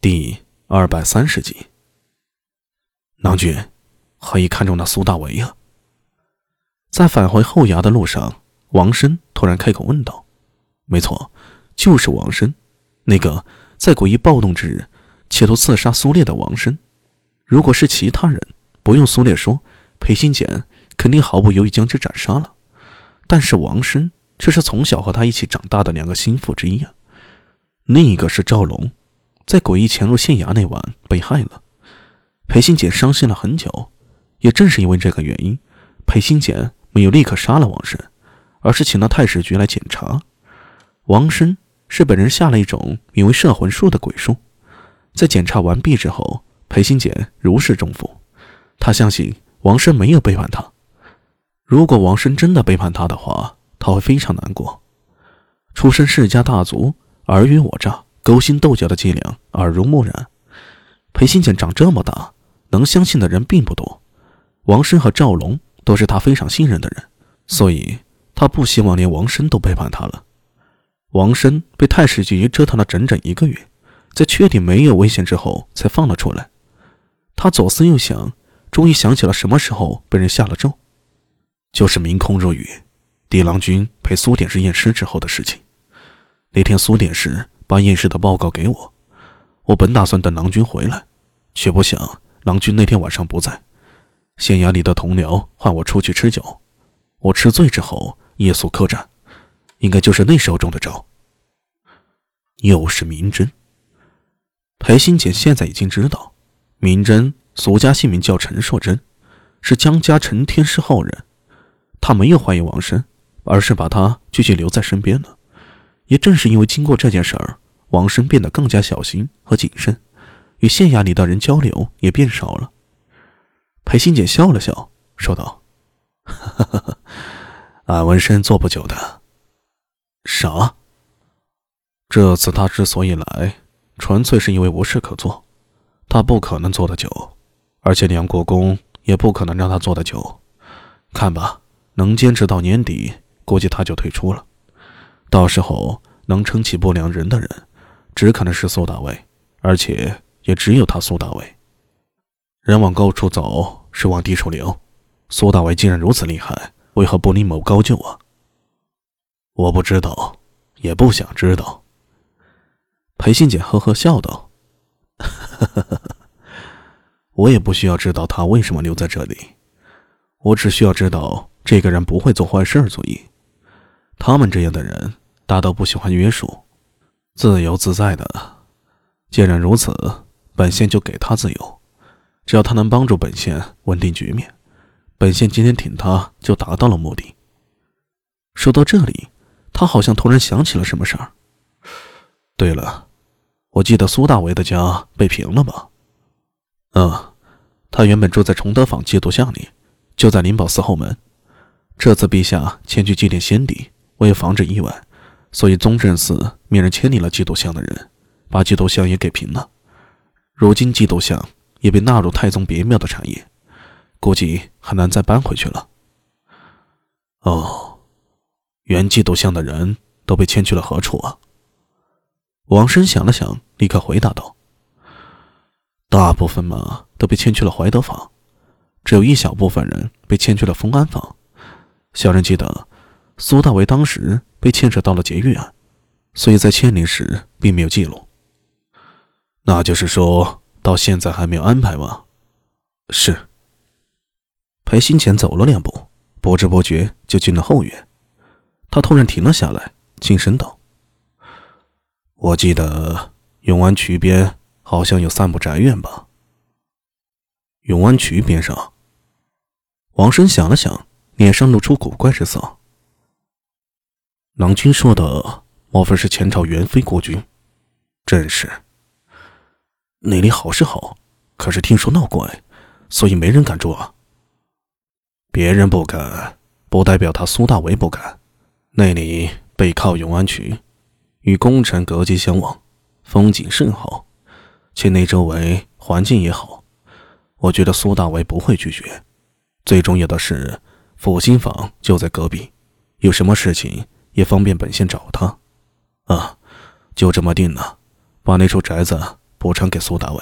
第二百三十集，郎君，何以看中那苏大为呀？在返回后衙的路上，王生突然开口问道：“没错，就是王生，那个在诡异暴动之日企图刺杀苏烈的王生。如果是其他人，不用苏烈说，裴新简肯定毫不犹豫将之斩杀了。但是王生却是从小和他一起长大的两个心腹之一啊。另一个是赵龙。”在诡异潜入县衙那晚被害了，裴新简伤心了很久。也正是因为这个原因，裴新简没有立刻杀了王生，而是请到太史局来检查。王生是本人下了一种名为摄魂术的鬼术。在检查完毕之后，裴新简如释重负，他相信王生没有背叛他。如果王生真的背叛他的话，他会非常难过。出身世家大族，尔虞我诈。勾心斗角的伎俩耳濡目染，裴新简长这么大，能相信的人并不多。王生和赵龙都是他非常信任的人，所以他不希望连王生都背叛他了。王生被太史局折腾了整整一个月，在确定没有危险之后才放了出来。他左思右想，终于想起了什么时候被人下了咒，就是明空入雨，狄郎君陪苏典士验尸之后的事情。那天苏典士。把验尸的报告给我，我本打算等郎君回来，却不想郎君那天晚上不在，县衙里的同僚唤我出去吃酒，我吃醉之后夜宿客栈，应该就是那时候中的招。又是明真。裴新简现在已经知道，明真俗家姓名叫陈硕贞，是江家陈天师后人，他没有怀疑王生，而是把他继续留在身边了。也正是因为经过这件事儿，王生变得更加小心和谨慎，与县衙里的人交流也变少了。裴新简笑了笑，说道：“哈哈哈俺纹身做不久的。啥？这次他之所以来，纯粹是因为无事可做，他不可能做得久，而且梁国公也不可能让他做得久。看吧，能坚持到年底，估计他就退出了。”到时候能撑起不良人的人，只可能是苏大伟，而且也只有他苏大伟。人往高处走，水往低处流。苏大伟既然如此厉害，为何不另谋高就啊？我不知道，也不想知道。裴信简呵呵笑道：“ 我也不需要知道他为什么留在这里，我只需要知道这个人不会做坏事而已。”他们这样的人大都不喜欢约束，自由自在的。既然如此，本县就给他自由，只要他能帮助本县稳定局面，本县今天挺他就达到了目的。说到这里，他好像突然想起了什么事儿。对了，我记得苏大为的家被平了吧？嗯，他原本住在崇德坊祭祖巷里，就在灵宝寺后门。这次陛下前去祭奠先帝。为防止意外，所以宗正寺命人迁离了基督像的人，把基督像也给平了。如今基督像也被纳入太宗别庙的产业，估计很难再搬回去了。哦，原基督像的人都被迁去了何处啊？王生想了想，立刻回答道：“大部分嘛都被迁去了怀德坊，只有一小部分人被迁去了丰安坊。小人记得。”苏大为当时被牵扯到了劫狱案，所以在迁离时并没有记录。那就是说到现在还没有安排吗？是。裴新前走了两步，不知不觉就进了后院。他突然停了下来，轻声道：“我记得永安渠边好像有三部宅院吧？”永安渠边上，王生想了想，脸上露出古怪之色。郎君说的，莫非是前朝元妃国君？正是。那里好是好，可是听说闹鬼，所以没人敢住啊。别人不敢，不代表他苏大为不敢。那里背靠永安渠，与宫城隔街相望，风景甚好，且那周围环境也好，我觉得苏大为不会拒绝。最重要的是，福兴坊就在隔壁，有什么事情？也方便本县找他，啊，就这么定了。把那处宅子补偿给苏大伟。